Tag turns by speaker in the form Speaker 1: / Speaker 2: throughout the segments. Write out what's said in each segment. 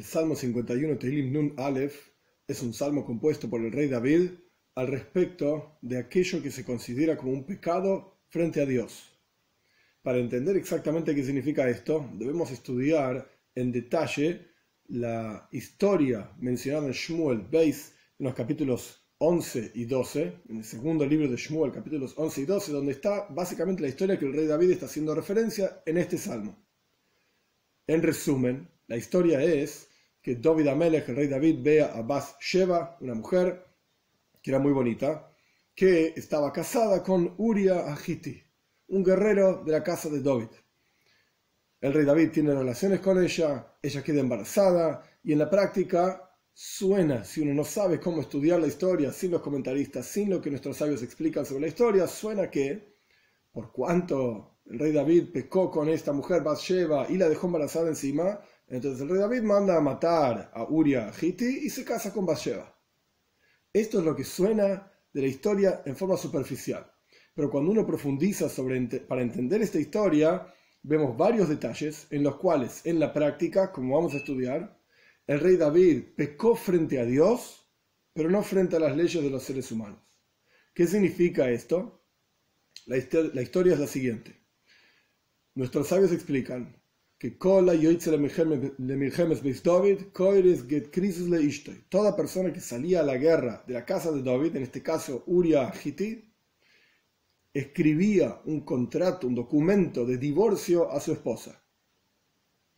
Speaker 1: El Salmo 51, Tehilim Nun Aleph, es un salmo compuesto por el rey David al respecto de aquello que se considera como un pecado frente a Dios. Para entender exactamente qué significa esto, debemos estudiar en detalle la historia mencionada en Shmuel Beis en los capítulos 11 y 12, en el segundo libro de Shmuel, capítulos 11 y 12, donde está básicamente la historia que el rey David está haciendo referencia en este salmo. En resumen, la historia es que David Amelech, el rey David, ve a Bas Sheva, una mujer que era muy bonita, que estaba casada con Uria Ahiti, un guerrero de la casa de David. El rey David tiene relaciones con ella, ella queda embarazada y en la práctica suena, si uno no sabe cómo estudiar la historia, sin los comentaristas, sin lo que nuestros sabios explican sobre la historia, suena que, por cuanto el rey David pecó con esta mujer Bathsheba y la dejó embarazada encima, entonces el rey David manda a matar a Uria Hiti y se casa con Bathsheba. Esto es lo que suena de la historia en forma superficial. Pero cuando uno profundiza sobre, para entender esta historia, vemos varios detalles en los cuales en la práctica, como vamos a estudiar, el rey David pecó frente a Dios, pero no frente a las leyes de los seres humanos. ¿Qué significa esto? La, historia es la siguiente. Nuestros sabios explican que toda persona que salía a la guerra de la casa de David, en este caso Uria Hiti, escribía un contrato, un documento de divorcio a su esposa.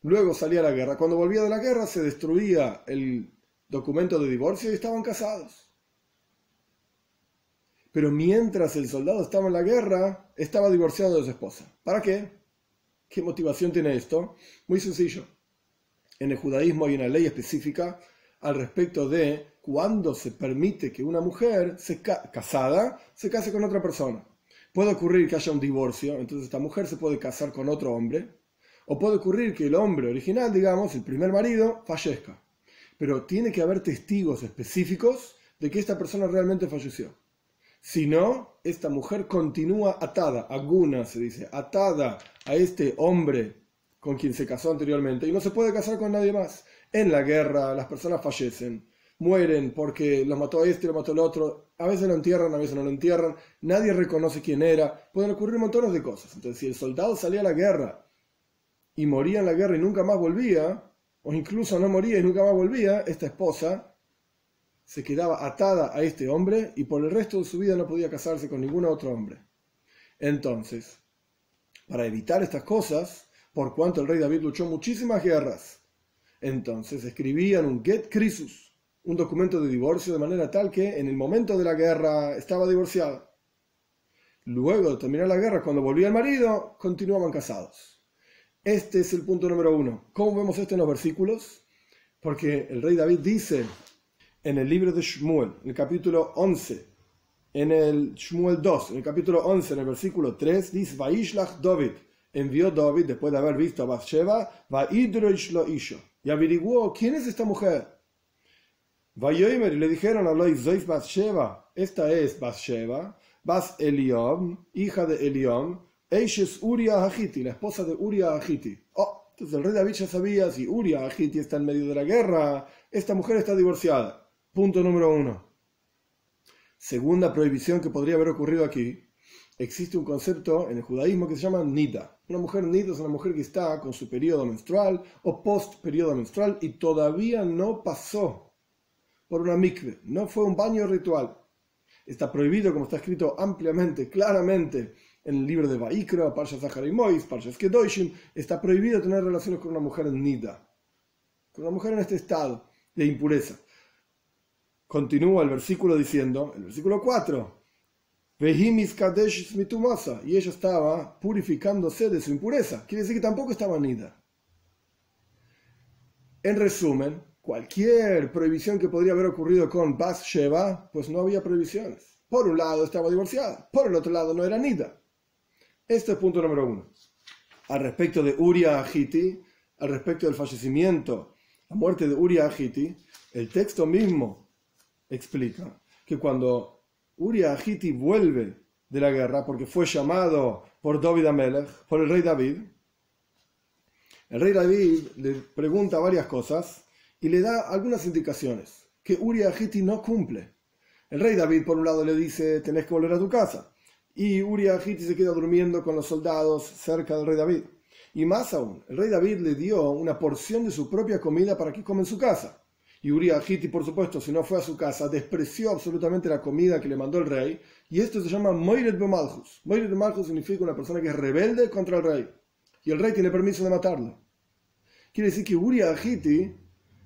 Speaker 1: Luego salía a la guerra. Cuando volvía de la guerra se destruía el documento de divorcio y estaban casados. Pero mientras el soldado estaba en la guerra, estaba divorciado de su esposa. ¿Para qué? ¿Qué motivación tiene esto? Muy sencillo. En el judaísmo hay una ley específica al respecto de cuándo se permite que una mujer casada se case con otra persona. Puede ocurrir que haya un divorcio, entonces esta mujer se puede casar con otro hombre, o puede ocurrir que el hombre original, digamos, el primer marido, fallezca. Pero tiene que haber testigos específicos de que esta persona realmente falleció. Si no, esta mujer continúa atada, aguna se dice, atada a este hombre con quien se casó anteriormente y no se puede casar con nadie más. En la guerra las personas fallecen, mueren porque los mató a este, lo mató el otro, a veces lo entierran, a veces no lo entierran, nadie reconoce quién era, pueden ocurrir montones de cosas. Entonces, si el soldado salía a la guerra y moría en la guerra y nunca más volvía, o incluso no moría y nunca más volvía, esta esposa se quedaba atada a este hombre y por el resto de su vida no podía casarse con ningún otro hombre. Entonces, para evitar estas cosas, por cuanto el rey David luchó muchísimas guerras, entonces escribían un get crisus, un documento de divorcio de manera tal que en el momento de la guerra estaba divorciada. Luego de terminar la guerra, cuando volvía el marido, continuaban casados. Este es el punto número uno. ¿Cómo vemos esto en los versículos? Porque el rey David dice en el libro de Shmuel, en el capítulo 11, en el Shmuel 2, en el capítulo 11, en el versículo 3, dice, Vaishlach David, envió David después de haber visto a Bathsheba, lo Isho, y averiguó quién es esta mujer. Vayoimer, y le dijeron Lois Zois Bathsheba, esta es Bathsheba, Bas Eliom, hija de Eliom, Eishes Uria Hagiti, la esposa de Uria Hagiti. Oh, entonces el rey David ya sabía si Uria Hagiti está en medio de la guerra, esta mujer está divorciada. Punto número uno. Segunda prohibición que podría haber ocurrido aquí. Existe un concepto en el judaísmo que se llama nida. Una mujer nida es una mujer que está con su periodo menstrual o post periodo menstrual y todavía no pasó por una mikve, no fue un baño ritual. Está prohibido, como está escrito ampliamente, claramente en el libro de Vaikra, Parshas Zahar y Mois, Parshas Kedoshim, está prohibido tener relaciones con una mujer nida, con una mujer en este estado de impureza. Continúa el versículo diciendo, el versículo 4, y ella estaba purificándose de su impureza. Quiere decir que tampoco estaba nida. En resumen, cualquier prohibición que podría haber ocurrido con Bas Sheva, pues no había prohibiciones. Por un lado estaba divorciada, por el otro lado no era nida. Este es punto número uno. Al respecto de Uria Agiti, al respecto del fallecimiento, la muerte de Uria Agiti, el texto mismo explica que cuando Uriah Hiti vuelve de la guerra, porque fue llamado por David Amelech, por el rey David, el rey David le pregunta varias cosas y le da algunas indicaciones que Uri Agiti no cumple. El rey David, por un lado, le dice, tenés que volver a tu casa. Y Uri Agiti se queda durmiendo con los soldados cerca del rey David. Y más aún, el rey David le dio una porción de su propia comida para que coma en su casa. Y Uriah Hiti, por supuesto, si no fue a su casa, despreció absolutamente la comida que le mandó el rey. Y esto se llama Moiret Bemalchus. Moiret Bemalchus significa una persona que es rebelde contra el rey. Y el rey tiene permiso de matarlo. Quiere decir que Uriah Hiti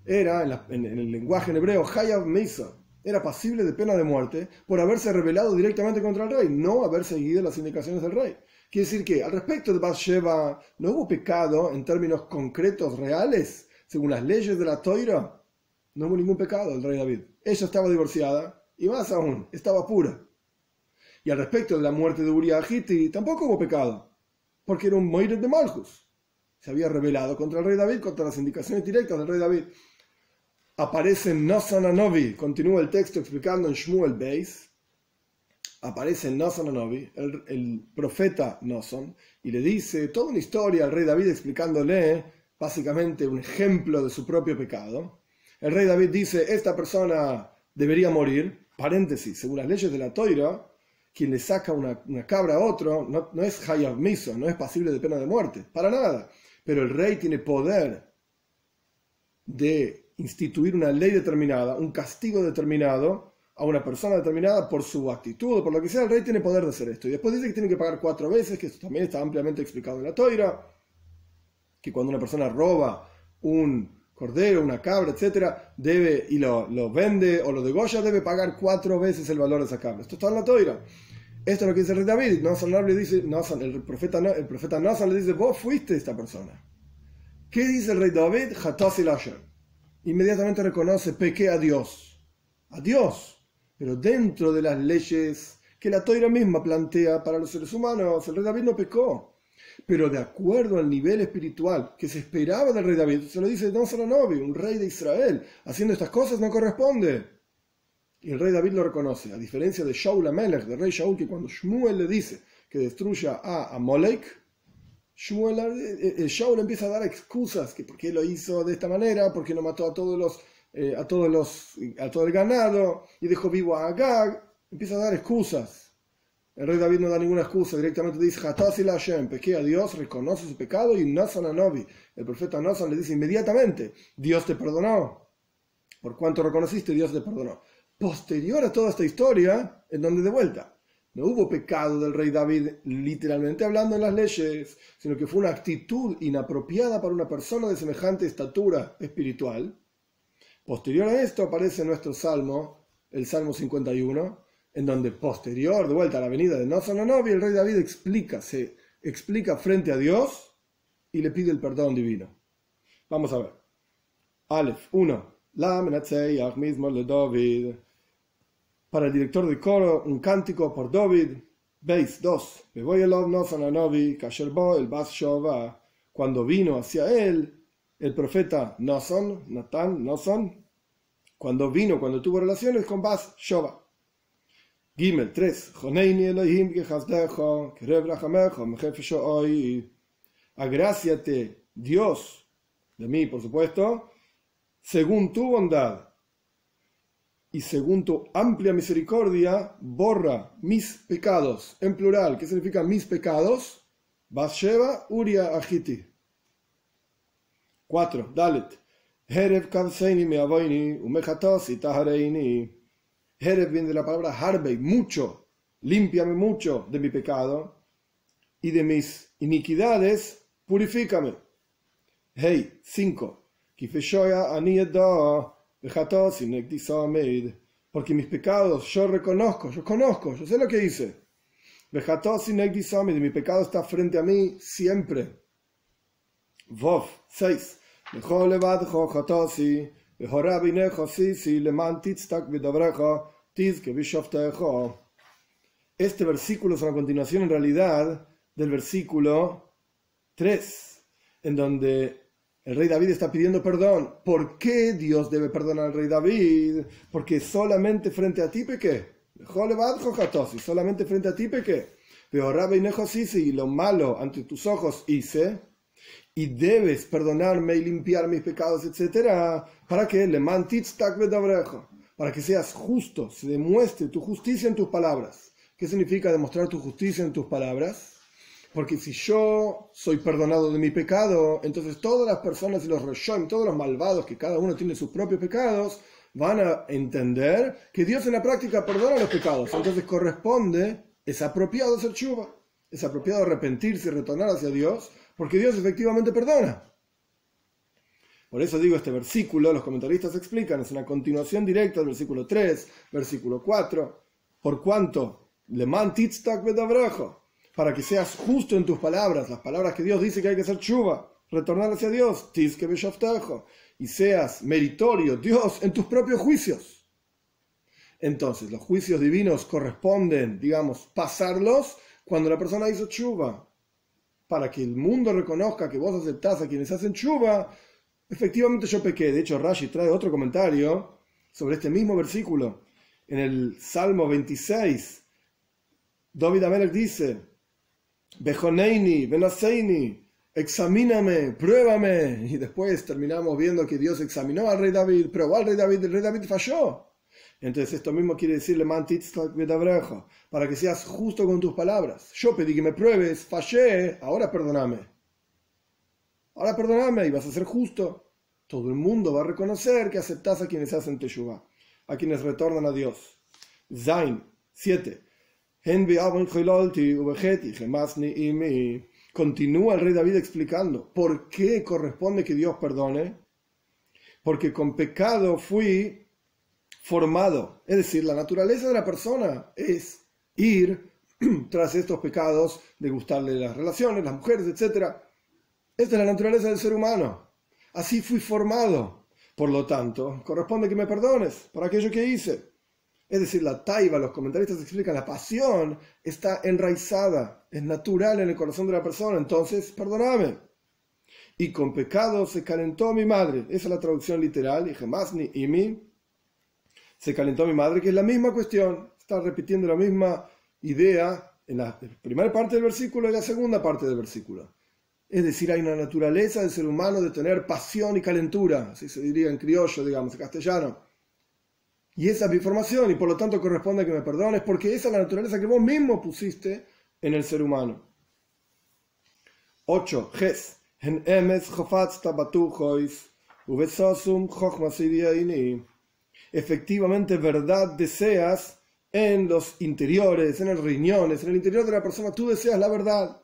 Speaker 1: era, en, el lenguaje en hebreo, Hayav Mesa. Era pasible de pena de muerte por haberse rebelado directamente contra el rey, no haber seguido las indicaciones del rey. Quiere decir que al respecto de Bathsheba, ¿no hubo pecado en términos concretos, reales, según las leyes de la Toira? No hubo ningún pecado el rey David. Ella estaba divorciada y más aún, estaba pura. Y al respecto de la muerte de Uriah Hiti, tampoco hubo pecado, porque era un Moiret de Malchus. Se había rebelado contra el rey David, contra las indicaciones directas del rey David. Aparece Anovi, continúa el texto explicando en Shmuel Beis, aparece Nosan Anovi, el, el profeta Noson, y le dice toda una historia al rey David explicándole básicamente un ejemplo de su propio pecado. El rey David dice, esta persona debería morir, paréntesis, según las leyes de la toira, quien le saca una, cabra a otro no, es hayab miso, no es pasible de pena de muerte, para nada. Pero el rey tiene poder de instituir una ley determinada, un castigo determinado a una persona determinada por su actitud por lo que sea, el rey tiene poder de hacer esto. Y después dice que tiene que pagar cuatro veces, que esto también está ampliamente explicado en la toira, que cuando una persona roba un cordero, una cabra, etcétera, debe y lo, vende o lo degolla, debe pagar cuatro veces el valor de esa cabra. Esto está en la toira. Esto es lo que dice el rey David. le dice, el profeta, el profeta le dice, vos fuiste esta persona. ¿Qué dice el rey David? Inmediatamente reconoce, pequé a Dios. A Dios. Pero dentro de las leyes que la toira misma plantea para los seres humanos, el rey David no pecó pero de acuerdo al nivel espiritual que se esperaba del rey David, se lo dice Don Salanovi, un rey de Israel, haciendo estas cosas no corresponde. Y el rey David lo reconoce, a diferencia de Shaul Amelech, del rey Shaul, que cuando Shmuel le dice que destruya a Amalek, Shmuel, eh, eh, Shaul empieza a dar excusas, que por qué lo hizo de esta manera, por qué no mató a todos los, eh, a todos los, a todo el ganado y dejó vivo a Agag, empieza a dar excusas. El rey David no da ninguna excusa, directamente dice, la Hashem, pequé a Dios, reconoce su pecado y Nasan Anobi, el profeta Nasan le dice inmediatamente, Dios te perdonó. Por cuanto reconociste, Dios te perdonó. Posterior a toda esta historia, en donde de vuelta, no hubo pecado del rey David literalmente hablando en las leyes, sino que fue una actitud inapropiada para una persona de semejante estatura espiritual. Posterior a esto aparece nuestro salmo, el Salmo 51, en donde posterior, de vuelta a la venida de Nosonanovi, el rey David explica, se explica frente a Dios y le pide el perdón divino. Vamos a ver. Aleph 1. La mismo le David. Para el director de coro, un cántico por David. Veis 2. Me voy a Nosonanovi, Kasherbo, el Bas. Cuando vino hacia él, el profeta Noson, Natán, Noson, cuando vino, cuando tuvo relaciones con Bas Shova. Gimel 3. Elohim Agraciate, Dios, de mí, por supuesto, según tu bondad y según tu amplia misericordia, borra mis pecados, en plural, ¿qué significa mis pecados? Bathsheba, Uria, Agiti. 4. Dalet. Herev kavseini me avoini, umechatasi tahareini. Jerez viene de la palabra Harbey, mucho, límpiame mucho de mi pecado y de mis iniquidades, purifícame. Hey, 5. Porque mis pecados yo reconozco, yo conozco, yo sé lo que hice. Mi pecado está frente a mí siempre. Vov, 6. Este versículo es una continuación en realidad del versículo 3, en donde el rey David está pidiendo perdón. ¿Por qué Dios debe perdonar al rey David? Porque solamente frente a ti pequé. Solamente frente a ti pequé. Pero y lo malo ante tus ojos hice. Y debes perdonarme y limpiar mis pecados, etc. ¿Para que Le Para que seas justo, se demuestre tu justicia en tus palabras. ¿Qué significa demostrar tu justicia en tus palabras? Porque si yo soy perdonado de mi pecado, entonces todas las personas y los reshoim, todos los malvados, que cada uno tiene sus propios pecados, van a entender que Dios en la práctica perdona los pecados. Entonces corresponde, es apropiado hacer chuva, es apropiado arrepentirse y retornar hacia Dios, porque Dios efectivamente perdona. Por eso digo este versículo, los comentaristas explican, es una continuación directa del versículo 3, versículo 4, por cuanto le mantitztak para que seas justo en tus palabras, las palabras que Dios dice que hay que hacer chuva, retornar hacia Dios, y seas meritorio, Dios, en tus propios juicios. Entonces, los juicios divinos corresponden, digamos, pasarlos cuando la persona hizo chuva, para que el mundo reconozca que vos aceptás a quienes hacen chuva. Efectivamente yo pequé, de hecho Rashi trae otro comentario sobre este mismo versículo. En el Salmo 26, David Amelech dice, Bejoneini, Benaseini, examíname, pruébame. Y después terminamos viendo que Dios examinó al rey David, probó al rey David, el rey David falló. Entonces esto mismo quiere decirle para que seas justo con tus palabras. Yo pedí que me pruebes, fallé, ahora perdóname. Ahora perdóname y vas a ser justo. Todo el mundo va a reconocer que aceptas a quienes hacen Teshuvah, a quienes retornan a Dios. Zain 7. Continúa el rey David explicando por qué corresponde que Dios perdone. Porque con pecado fui formado. Es decir, la naturaleza de la persona es ir tras estos pecados, de gustarle las relaciones, las mujeres, etc. Esta es la naturaleza del ser humano. Así fui formado. Por lo tanto, corresponde que me perdones por aquello que hice. Es decir, la taiba, los comentaristas explican, la pasión está enraizada, es natural en el corazón de la persona, entonces perdóname. Y con pecado se calentó mi madre. Esa es la traducción literal, y ni imi. Se calentó mi madre, que es la misma cuestión. Está repitiendo la misma idea en la primera parte del versículo y la segunda parte del versículo. Es decir, hay una naturaleza del ser humano de tener pasión y calentura, así se diría en criollo, digamos, en castellano. Y esa es mi formación y por lo tanto corresponde que me perdones porque esa es la naturaleza que vos mismo pusiste en el ser humano. 8. Efectivamente, verdad deseas en los interiores, en los riñones, en el interior de la persona, tú deseas la verdad.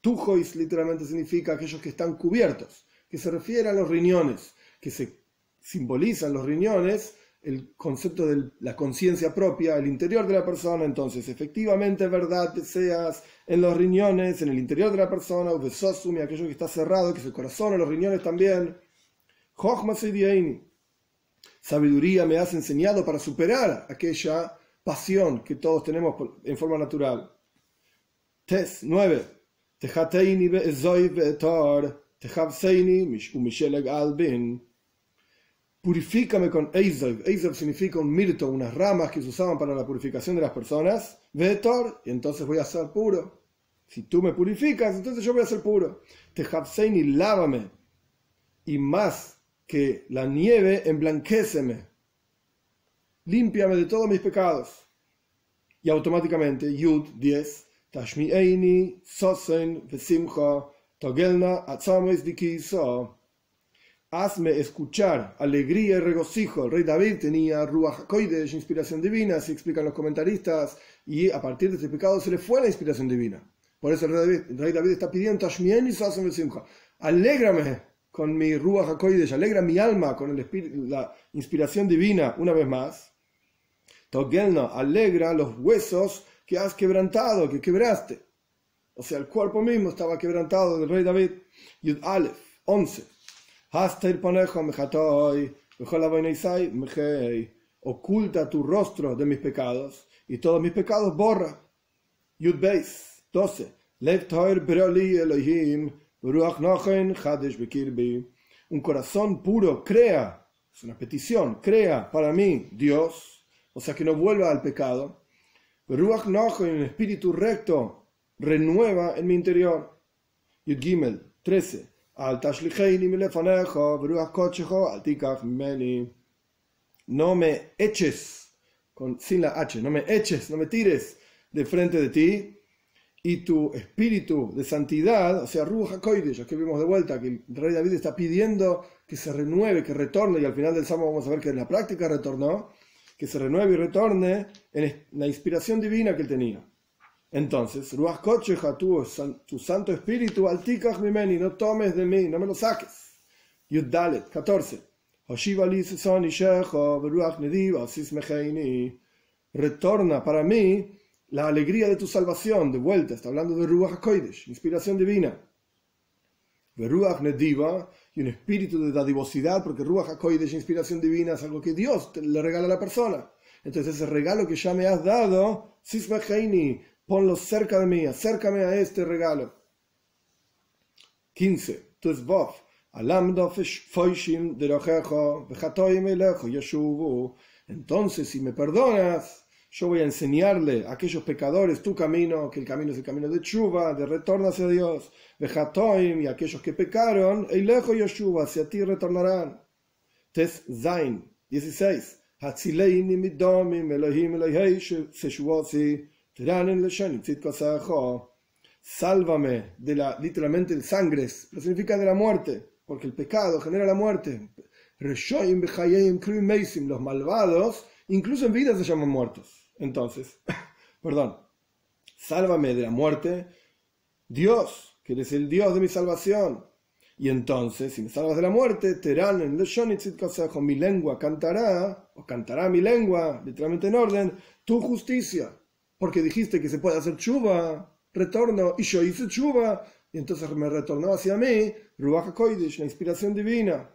Speaker 1: Tujois literalmente significa aquellos que están cubiertos, que se refiere a los riñones, que se simbolizan los riñones el concepto de la conciencia propia, el interior de la persona, entonces efectivamente verdad deseas en los riñones, en el interior de la persona, y aquello que está cerrado, que es el corazón, en los riñones también. Sabiduría me has enseñado para superar aquella pasión que todos tenemos en forma natural. Tes 9. albin purifícame con Eizav. Eizav significa un mirto, unas ramas que se usaban para la purificación de las personas. Vetor, y entonces voy a ser puro. Si tú me purificas, entonces yo voy a ser puro. y lávame. Y más que la nieve, emblanquéceme. Límpiame de todos mis pecados. Y automáticamente, Yud 10, Tashmi Eini, Sosen, Vesimcha, Togelna, Atzames Dikiso hazme escuchar alegría y regocijo. El rey David tenía Ruach HaKoidesh, inspiración divina, así explican los comentaristas, y a partir de este pecado se le fue la inspiración divina. Por eso el rey David, está pidiendo alégrame con mi Ruach HaKoidesh, alegra mi alma con el la inspiración divina una vez más. Togelna, alegra los huesos que has quebrantado, que quebraste. O sea, el cuerpo mismo estaba quebrantado del rey David. Yud Aleph, 11. Oculta tu rostro de mis pecados y todos mis pecados borra. Yud Beis 12. Un corazón puro crea, es una petición, crea para mí Dios, o sea que no vuelva al pecado. Ruach un espíritu recto, renueva en mi interior. Yud Gimel 13. Al tashlicheini milefanejo, beruach kochejo, al tikach meni. No me eches, con, sin la H, no me eches, no me tires de frente de ti, y tu espíritu de santidad, o sea, Ruach HaKoidesh, que vimos de vuelta, que el rey David está pidiendo que se renueve, que retorne, y al final del Salmo vamos a ver que en la práctica retornó, que se renueve y retorne en la inspiración divina que él tenía. Entonces, Ruach Kocheja, tu, tu santo espíritu, altikach mimeni, no tomes de mí, no me lo saques. Yuddalet, 14. Retorna para mí la alegría de tu salvación, de vuelta, está hablando de Ruach Kodesh, inspiración divina. De Ruach Nediva y un espíritu de dadivosidad, porque Ruach Kodesh, inspiración divina, es algo que Dios le regala a la persona. Entonces ese regalo que ya me has dado, Sismeheini, ponlo cerca de mí, acércame a este regalo. 15. Tuzbof. Entonces, si me perdonas, yo voy a enseñarle a aquellos pecadores tu camino, que el camino es el camino de Chuba, de retorno hacia Dios, y aquellos que pecaron, y lejos Yeshuva, hacia ti retornarán. Tes Zain, 16. Sálvame de la, literalmente, el sangre, lo significa de la muerte, porque el pecado genera la muerte. Los malvados, incluso en vida se llaman muertos. Entonces, perdón, sálvame de la muerte, Dios, que eres el Dios de mi salvación. Y entonces, si me salvas de la muerte, Terán en consejo, mi lengua cantará, o cantará mi lengua, literalmente en orden, tu justicia. Porque dijiste que se puede hacer chuva, retorno, y yo hice chuva, y entonces me retornó hacia mí, Ruach Koidish, la inspiración divina.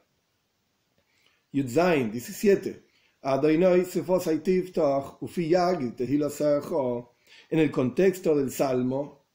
Speaker 1: Yudzain, 17. En el contexto del Salmo,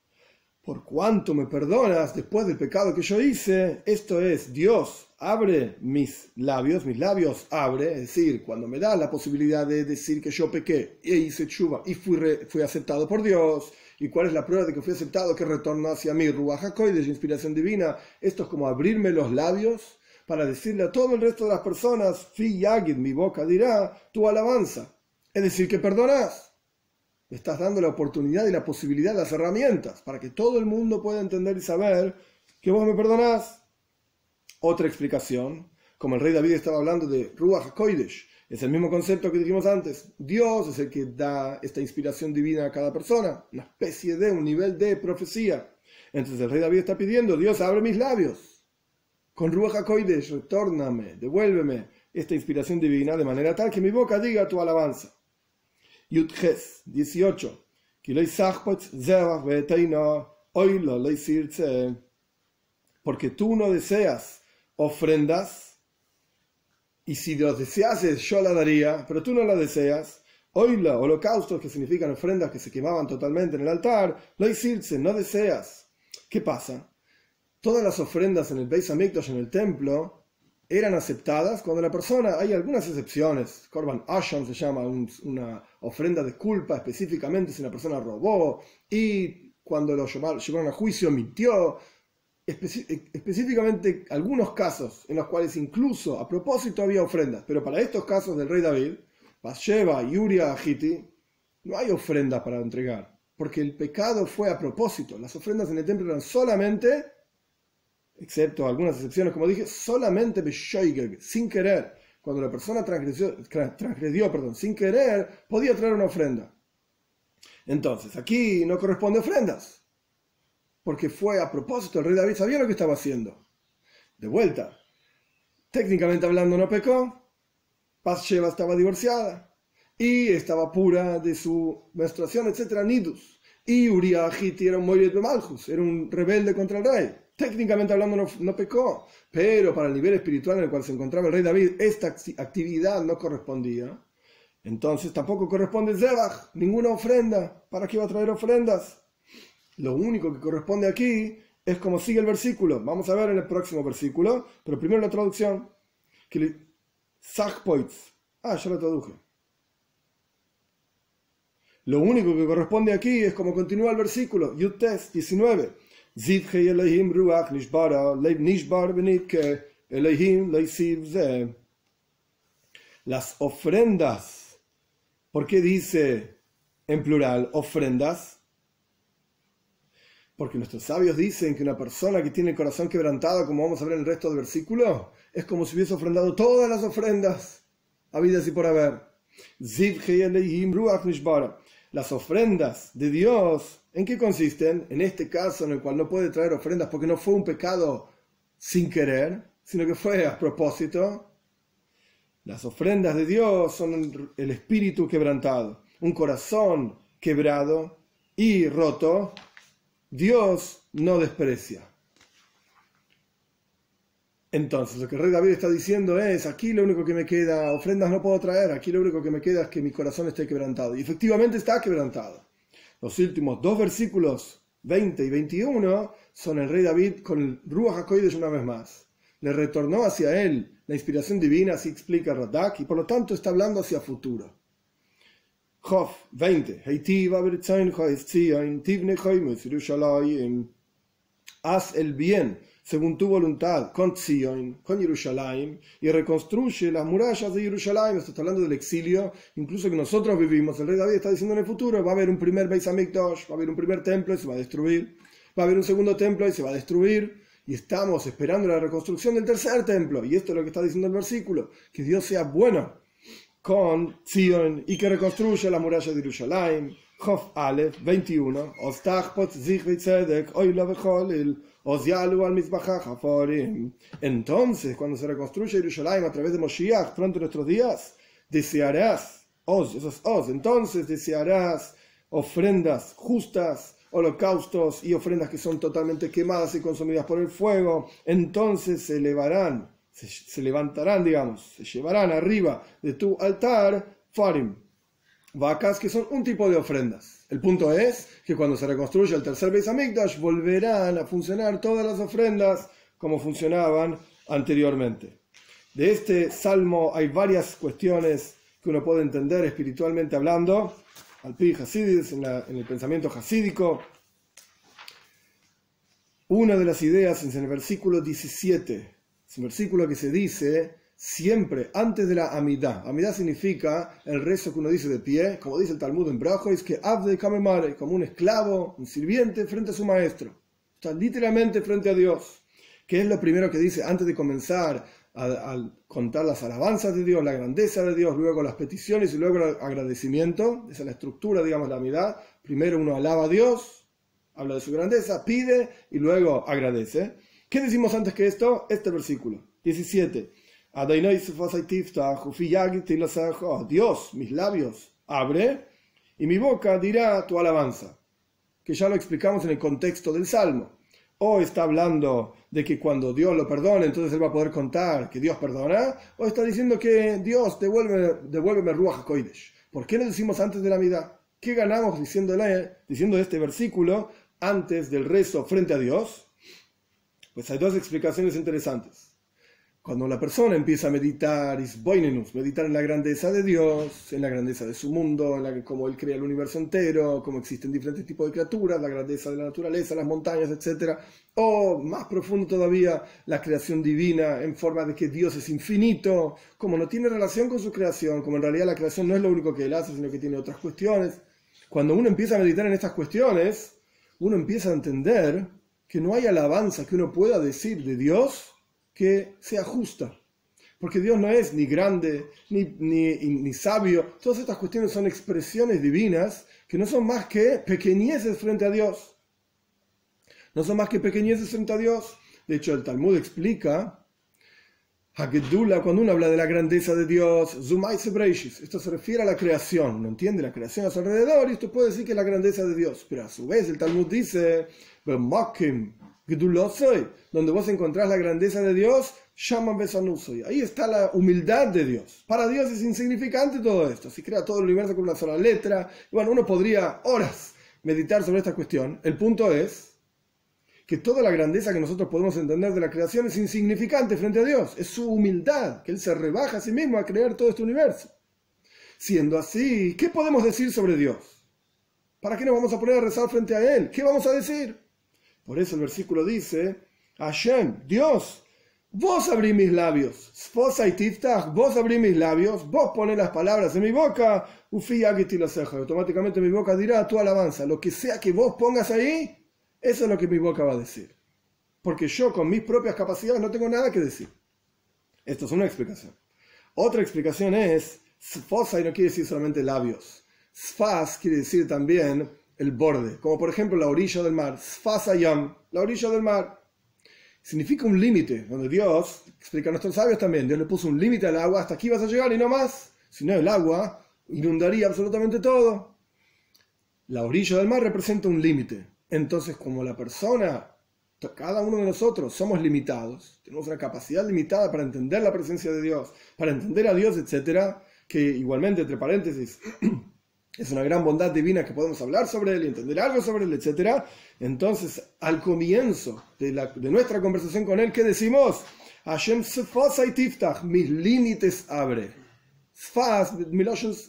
Speaker 1: por cuanto me perdonas después del pecado que yo hice, esto es, Dios abre mis labios, mis labios abre, es decir, cuando me da la posibilidad de decir que yo pequé e hice chuva y fui, aceptado por Dios, ¿Y cuál es la prueba de que fui aceptado? Que retorno hacia mí, Ruajacoy, de inspiración divina. Esto es como abrirme los labios para decirle a todo el resto de las personas, Fi Yagid, mi boca dirá, tu alabanza. Es decir, que perdonas. Me estás dando la oportunidad y la posibilidad, las herramientas, para que todo el mundo pueda entender y saber que vos me perdonás. Otra explicación, como el rey David estaba hablando de Ruach HaKoidesh, es el mismo concepto que dijimos antes. Dios es el que da esta inspiración divina a cada persona, una especie de, un nivel de profecía. Entonces el rey David está pidiendo, Dios abre mis labios con Ruach HaKoidesh, retórname, devuélveme esta inspiración divina de manera tal que mi boca diga tu alabanza. Yudches 18. Porque tú no deseas ofrendas, y si los deseases yo la daría, pero tú no la deseas. Oila, holocaustos, que significan ofrendas que se quemaban totalmente en el altar, lo no deseas. ¿Qué pasa? Todas las ofrendas en el Beis Hamikdash, en el templo, eran aceptadas cuando la persona, hay algunas excepciones, Korban Asham se llama una ofrenda de culpa específicamente si una persona robó y cuando lo llevaron a juicio mintió, específicamente algunos casos en los cuales incluso a propósito había ofrendas, pero para estos casos del rey David, Bathsheba y Uriah Hiti, no hay ofrenda para entregar, porque el pecado fue a propósito, las ofrendas en el templo eran solamente excepto algunas excepciones, como dije, solamente sin querer. Cuando la persona transgredió, transgredió perdón, sin querer, podía traer una ofrenda. Entonces, aquí no corresponde ofrendas, porque fue a propósito, el rey David sabía lo que estaba haciendo. De vuelta, técnicamente hablando no pecó, Sheva estaba divorciada y estaba pura de su menstruación, etc. Nidus. Y Uriah era un Moiret de Malchus, era un rebelde contra el rey técnicamente hablando no, pecó, pero para el nivel espiritual en el cual se encontraba el rey David, esta actividad no correspondía. Entonces tampoco corresponde Zebach, ninguna ofrenda. ¿Para qué va a traer ofrendas? Lo único que corresponde aquí es como sigue el versículo. Vamos a ver en el próximo versículo, pero primero la traducción. Ah, ya lo traduje. Lo único que corresponde aquí es como continúa el versículo, Yutes 19. Las ofrendas. ¿Por qué dice en plural ofrendas? Porque nuestros sabios dicen que una persona que tiene el corazón quebrantado, como vamos a ver en el resto del versículo, es como si hubiese ofrendado todas las ofrendas, habidas y por haber. Las ofrendas de Dios, ¿en qué consisten? En este caso en el cual no puede traer ofrendas porque no fue un pecado sin querer, sino que fue a propósito. Las ofrendas de Dios son el espíritu quebrantado, un corazón quebrado y roto. Dios no desprecia. Entonces, lo que el rey David está diciendo es, aquí lo único que me queda, ofrendas no puedo traer, aquí lo único que me queda es que mi corazón esté quebrantado. Y efectivamente está quebrantado. Los últimos dos versículos, 20 y 21, son el rey David con el Ruach una vez más. Le retornó hacia él la inspiración divina, así explica Radak, y por lo tanto está hablando hacia futuro. Jof 20. Haz el bien según tu voluntad, con Zion, con Jerusalén, y reconstruye las murallas de Jerusalén. Esto está hablando del exilio, incluso que nosotros vivimos. El rey David está diciendo en el futuro: va a haber un primer Beis Hamikdash, va a haber un primer templo y se va a destruir, va a haber un segundo templo y se va a destruir. Y estamos esperando la reconstrucción del tercer templo. Y esto es lo que está diciendo el versículo: que Dios sea bueno con Zion y que reconstruya las murallas de Jerusalén. Jof Aleph 21. Entonces, cuando se reconstruye Jerusalén a través de Moshiach, pronto en nuestros días, desearás, os, esos os, entonces desearás ofrendas justas, holocaustos y ofrendas que son totalmente quemadas y consumidas por el fuego. Entonces se elevarán, se, se levantarán, digamos, se llevarán arriba de tu altar, farim, vacas que son un tipo de ofrendas. El punto es que cuando se reconstruye el tercer Beis volverán a funcionar todas las ofrendas como funcionaban anteriormente. De este salmo hay varias cuestiones que uno puede entender espiritualmente hablando, al pi Hasidis, en, en el pensamiento hasídico. Una de las ideas es en el versículo 17, es un versículo que se dice siempre antes de la amidad. Amidad significa el rezo que uno dice de pie, como dice el Talmud en Brajo, es que abde kamemare, como un esclavo, un sirviente frente a su maestro. Está literalmente frente a Dios. que es lo primero que dice antes de comenzar a, contar las alabanzas de Dios, la grandeza de Dios, luego las peticiones y luego el agradecimiento? Es la estructura, digamos, la amidad. Primero uno alaba a Dios, habla de su grandeza, pide y luego agradece. ¿Qué decimos antes que esto? Este versículo 17. Dios, mis labios, abre y mi boca dirá tu alabanza. Que ya lo explicamos en el contexto del Salmo. O está hablando de que cuando Dios lo perdona, entonces él va a poder contar que Dios perdona. O está diciendo que Dios devuelve, devuélveme Ruach HaKodesh. ¿Por qué lo decimos antes de la vida? ¿Qué ganamos diciendo este versículo antes del rezo frente a Dios? Pues hay dos explicaciones interesantes. Cuando la persona empieza a meditar, meditar en la grandeza de Dios, en la grandeza de su mundo, en la, cómo Él crea el universo entero, cómo existen diferentes tipos de criaturas, la grandeza de la naturaleza, las montañas, etc. O más profundo todavía, la creación divina en forma de que Dios es infinito, como no tiene relación con su creación, como en realidad la creación no es lo único que Él hace, sino que tiene otras cuestiones. Cuando uno empieza a meditar en estas cuestiones, uno empieza a entender que no hay alabanza que uno pueda decir de Dios que sea justa. Porque Dios no es ni grande, ni, ni, sabio. Todas estas cuestiones son expresiones divinas que no son más que pequeñeces frente a Dios. No son más que pequeñeces frente a Dios. De hecho, el Talmud explica, cuando uno habla de la grandeza de Dios, esto se refiere a la creación. No entiende la creación a su alrededor y esto puede decir que es la grandeza de Dios. Pero a su vez el Talmud dice, donde vos encontrás la grandeza de Dios, llaman Besanusoy. Ahí está la humildad de Dios. Para Dios es insignificante todo esto. Si crea todo el universo con una sola letra. bueno, uno podría horas meditar sobre esta cuestión. El punto es que toda la grandeza que nosotros podemos entender de la creación es insignificante frente a Dios. Es su humildad, que Él se rebaja a sí mismo a crear todo este universo. Siendo así, ¿qué podemos decir sobre Dios? ¿Para qué nos vamos a poner a rezar frente a Él? ¿Qué vamos a decir? Por eso el versículo dice, Hashem, Dios, vos abrí mis labios, vos abrí mis labios, vos pones las palabras en mi boca, ufi automáticamente mi boca dirá tu alabanza, lo que sea que vos pongas ahí, eso es lo que mi boca va a decir. Porque yo con mis propias capacidades no tengo nada que decir. Esto es una explicación. Otra explicación es, sfosai no quiere decir solamente labios. Sfas quiere decir también el borde, como por ejemplo la orilla del mar. Sfasayam, la orilla del mar. Significa un límite, donde Dios, explica a nuestros sabios también, Dios le puso un límite al agua, hasta aquí vas a llegar y no más. Si no, el agua inundaría absolutamente todo. La orilla del mar representa un límite. Entonces, como la persona, cada uno de nosotros somos limitados, tenemos una capacidad limitada para entender la presencia de Dios, para entender a Dios, etcétera, que igualmente, entre paréntesis, es una gran bondad divina que podemos hablar sobre él y entender algo sobre él, etcétera. Entonces, al comienzo de, nuestra conversación con él, ¿qué decimos? Hashem y tiftach, mis límites abre. Sfas,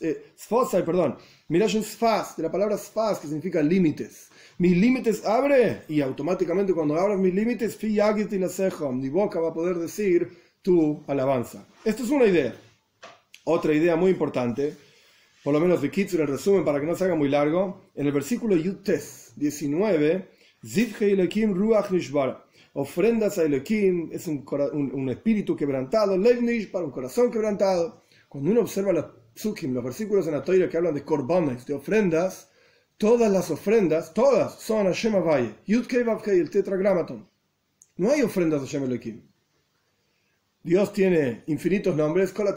Speaker 1: eh, perdón, sfas, de la palabra sfas, que significa límites mis límites abre y automáticamente cuando abras mis límites, mi boca va a poder decir tu alabanza. Esto es una idea. Otra idea muy importante, por lo menos de Kitzur el resumen para que no se haga muy largo, en el versículo Yutes 19, ofrendas a Elohim es un, un, espíritu quebrantado, Levnish para un corazón quebrantado. Cuando uno observa los psukim, los versículos en la Torah que hablan de korbanes, de ofrendas, Todas las ofrendas, todas son a Shema Valle. Vavkei, el tetragramaton. No hay ofrendas a Shem Elohim. Dios tiene infinitos nombres. Toda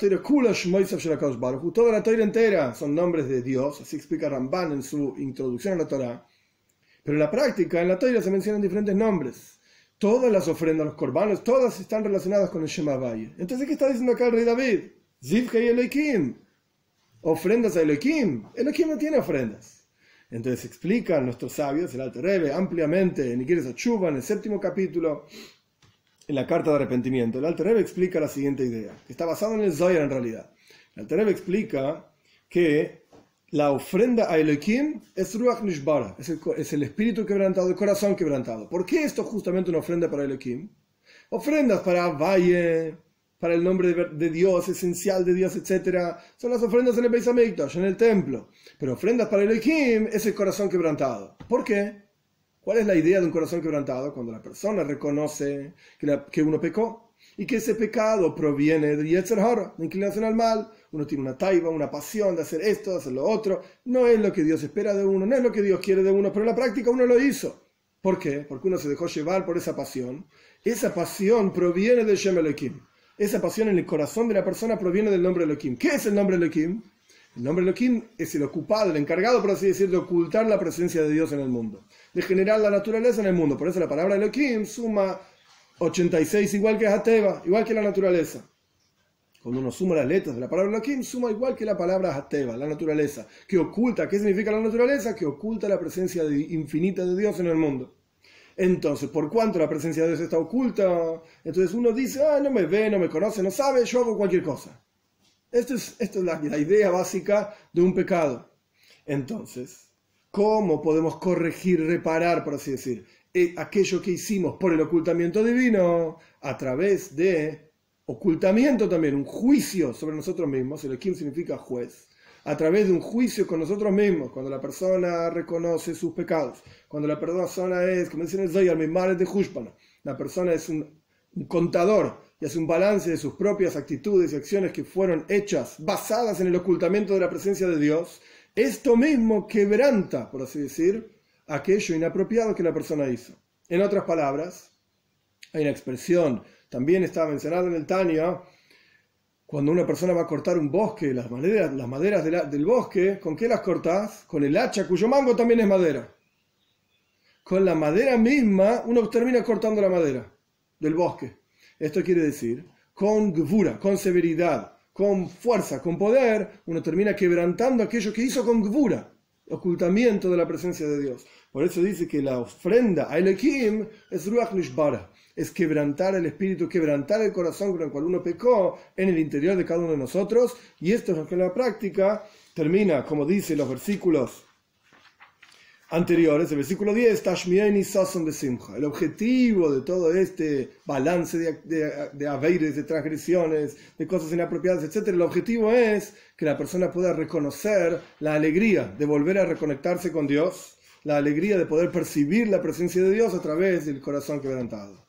Speaker 1: la Torah entera son nombres de Dios. Así explica Ramban en su introducción a la Torah. Pero en la práctica, en la Torah se mencionan diferentes nombres. Todas las ofrendas, los corbanos, todas están relacionadas con el Shema Valle. Entonces, ¿qué está diciendo acá el rey David? Zivkei Elohim. Ofrendas a Elohim. Elohim no tiene ofrendas. Entonces explican nuestros sabios, el Alter Rebbe, ampliamente en Igeres Achuba, en el séptimo capítulo, en la carta de arrepentimiento. El Alter Rebbe explica la siguiente idea, que está basado en el Zohar en realidad. El Alter Rebbe explica que la ofrenda a Elohim es Ruach Nishbara, es el, es el espíritu quebrantado, el corazón quebrantado. ¿Por qué esto es justamente una ofrenda para Elohim? Ofrendas para Valle, para el nombre de Dios, esencial de Dios, etc. Son las ofrendas en el Beis en el templo. Pero ofrendas para el Elohim es el corazón quebrantado. ¿Por qué? ¿Cuál es la idea de un corazón quebrantado? Cuando la persona reconoce que, uno pecó y que ese pecado proviene de Yetzer Hara, de inclinación al mal. Uno tiene una taiba, una pasión de hacer esto, de hacer lo otro. No es lo que Dios espera de uno, no es lo que Dios quiere de uno, pero en la práctica uno lo hizo. ¿Por qué? Porque uno se dejó llevar por esa pasión. Esa pasión proviene de Shem Elohim. Esa pasión en el corazón de la persona proviene del nombre Elohim. ¿Qué es el nombre Elohim? El nombre Elohim es el ocupado, el encargado, por así decirlo, de ocultar la presencia de Dios en el mundo, de generar la naturaleza en el mundo. Por eso la palabra Elohim suma 86 igual que Hateva, igual que la naturaleza. Cuando uno suma las letras de la palabra Elohim, suma igual que la palabra Hateva, la naturaleza, que oculta, ¿qué significa la naturaleza? Que oculta la presencia infinita de Dios en el mundo. Entonces, por cuanto la presencia de Dios está oculta, entonces uno dice, ah, no me ve, no me conoce, no sabe, yo hago cualquier cosa. Esto es, la, idea básica de un pecado. Entonces, ¿cómo podemos corregir, reparar, por así decir, eh, aquello que hicimos por el ocultamiento divino? A través de ocultamiento también, un juicio sobre nosotros mismos. El Elohim significa juez a través de un juicio con nosotros mismos, cuando la persona reconoce sus pecados, cuando la persona es, como dicen el Zoyar, de Hushpana, la persona es un, contador hace un balance de sus propias actitudes y acciones que fueron hechas basadas en el ocultamiento de la presencia de Dios, esto mismo quebranta, por así decir, aquello inapropiado que la persona hizo. En otras palabras, hay una expresión, también está mencionada en el Tania, cuando una persona va a cortar un bosque, las maderas, del bosque, ¿con qué las cortas? Con el hacha, cuyo mango también es madera. Con la madera misma, uno termina cortando la madera del bosque. Esto quiere decir, con gvura, con severidad, con fuerza, con poder, uno termina quebrantando aquello que hizo con gvura, ocultamiento de la presencia de Dios. Por eso dice que la ofrenda a Elohim es Ruach Nishbara, es quebrantar el espíritu, quebrantar el corazón con el cual uno pecó en el interior de cada uno de nosotros. Y esto es lo que en la práctica termina, como dice los versículos anteriores, el versículo 10, el objetivo de todo este balance de, de, de aveires, de transgresiones, de cosas inapropiadas, etc., el objetivo es que la persona pueda reconocer la alegría de volver a reconectarse con Dios, la alegría de poder percibir la presencia de Dios a través del corazón quebrantado.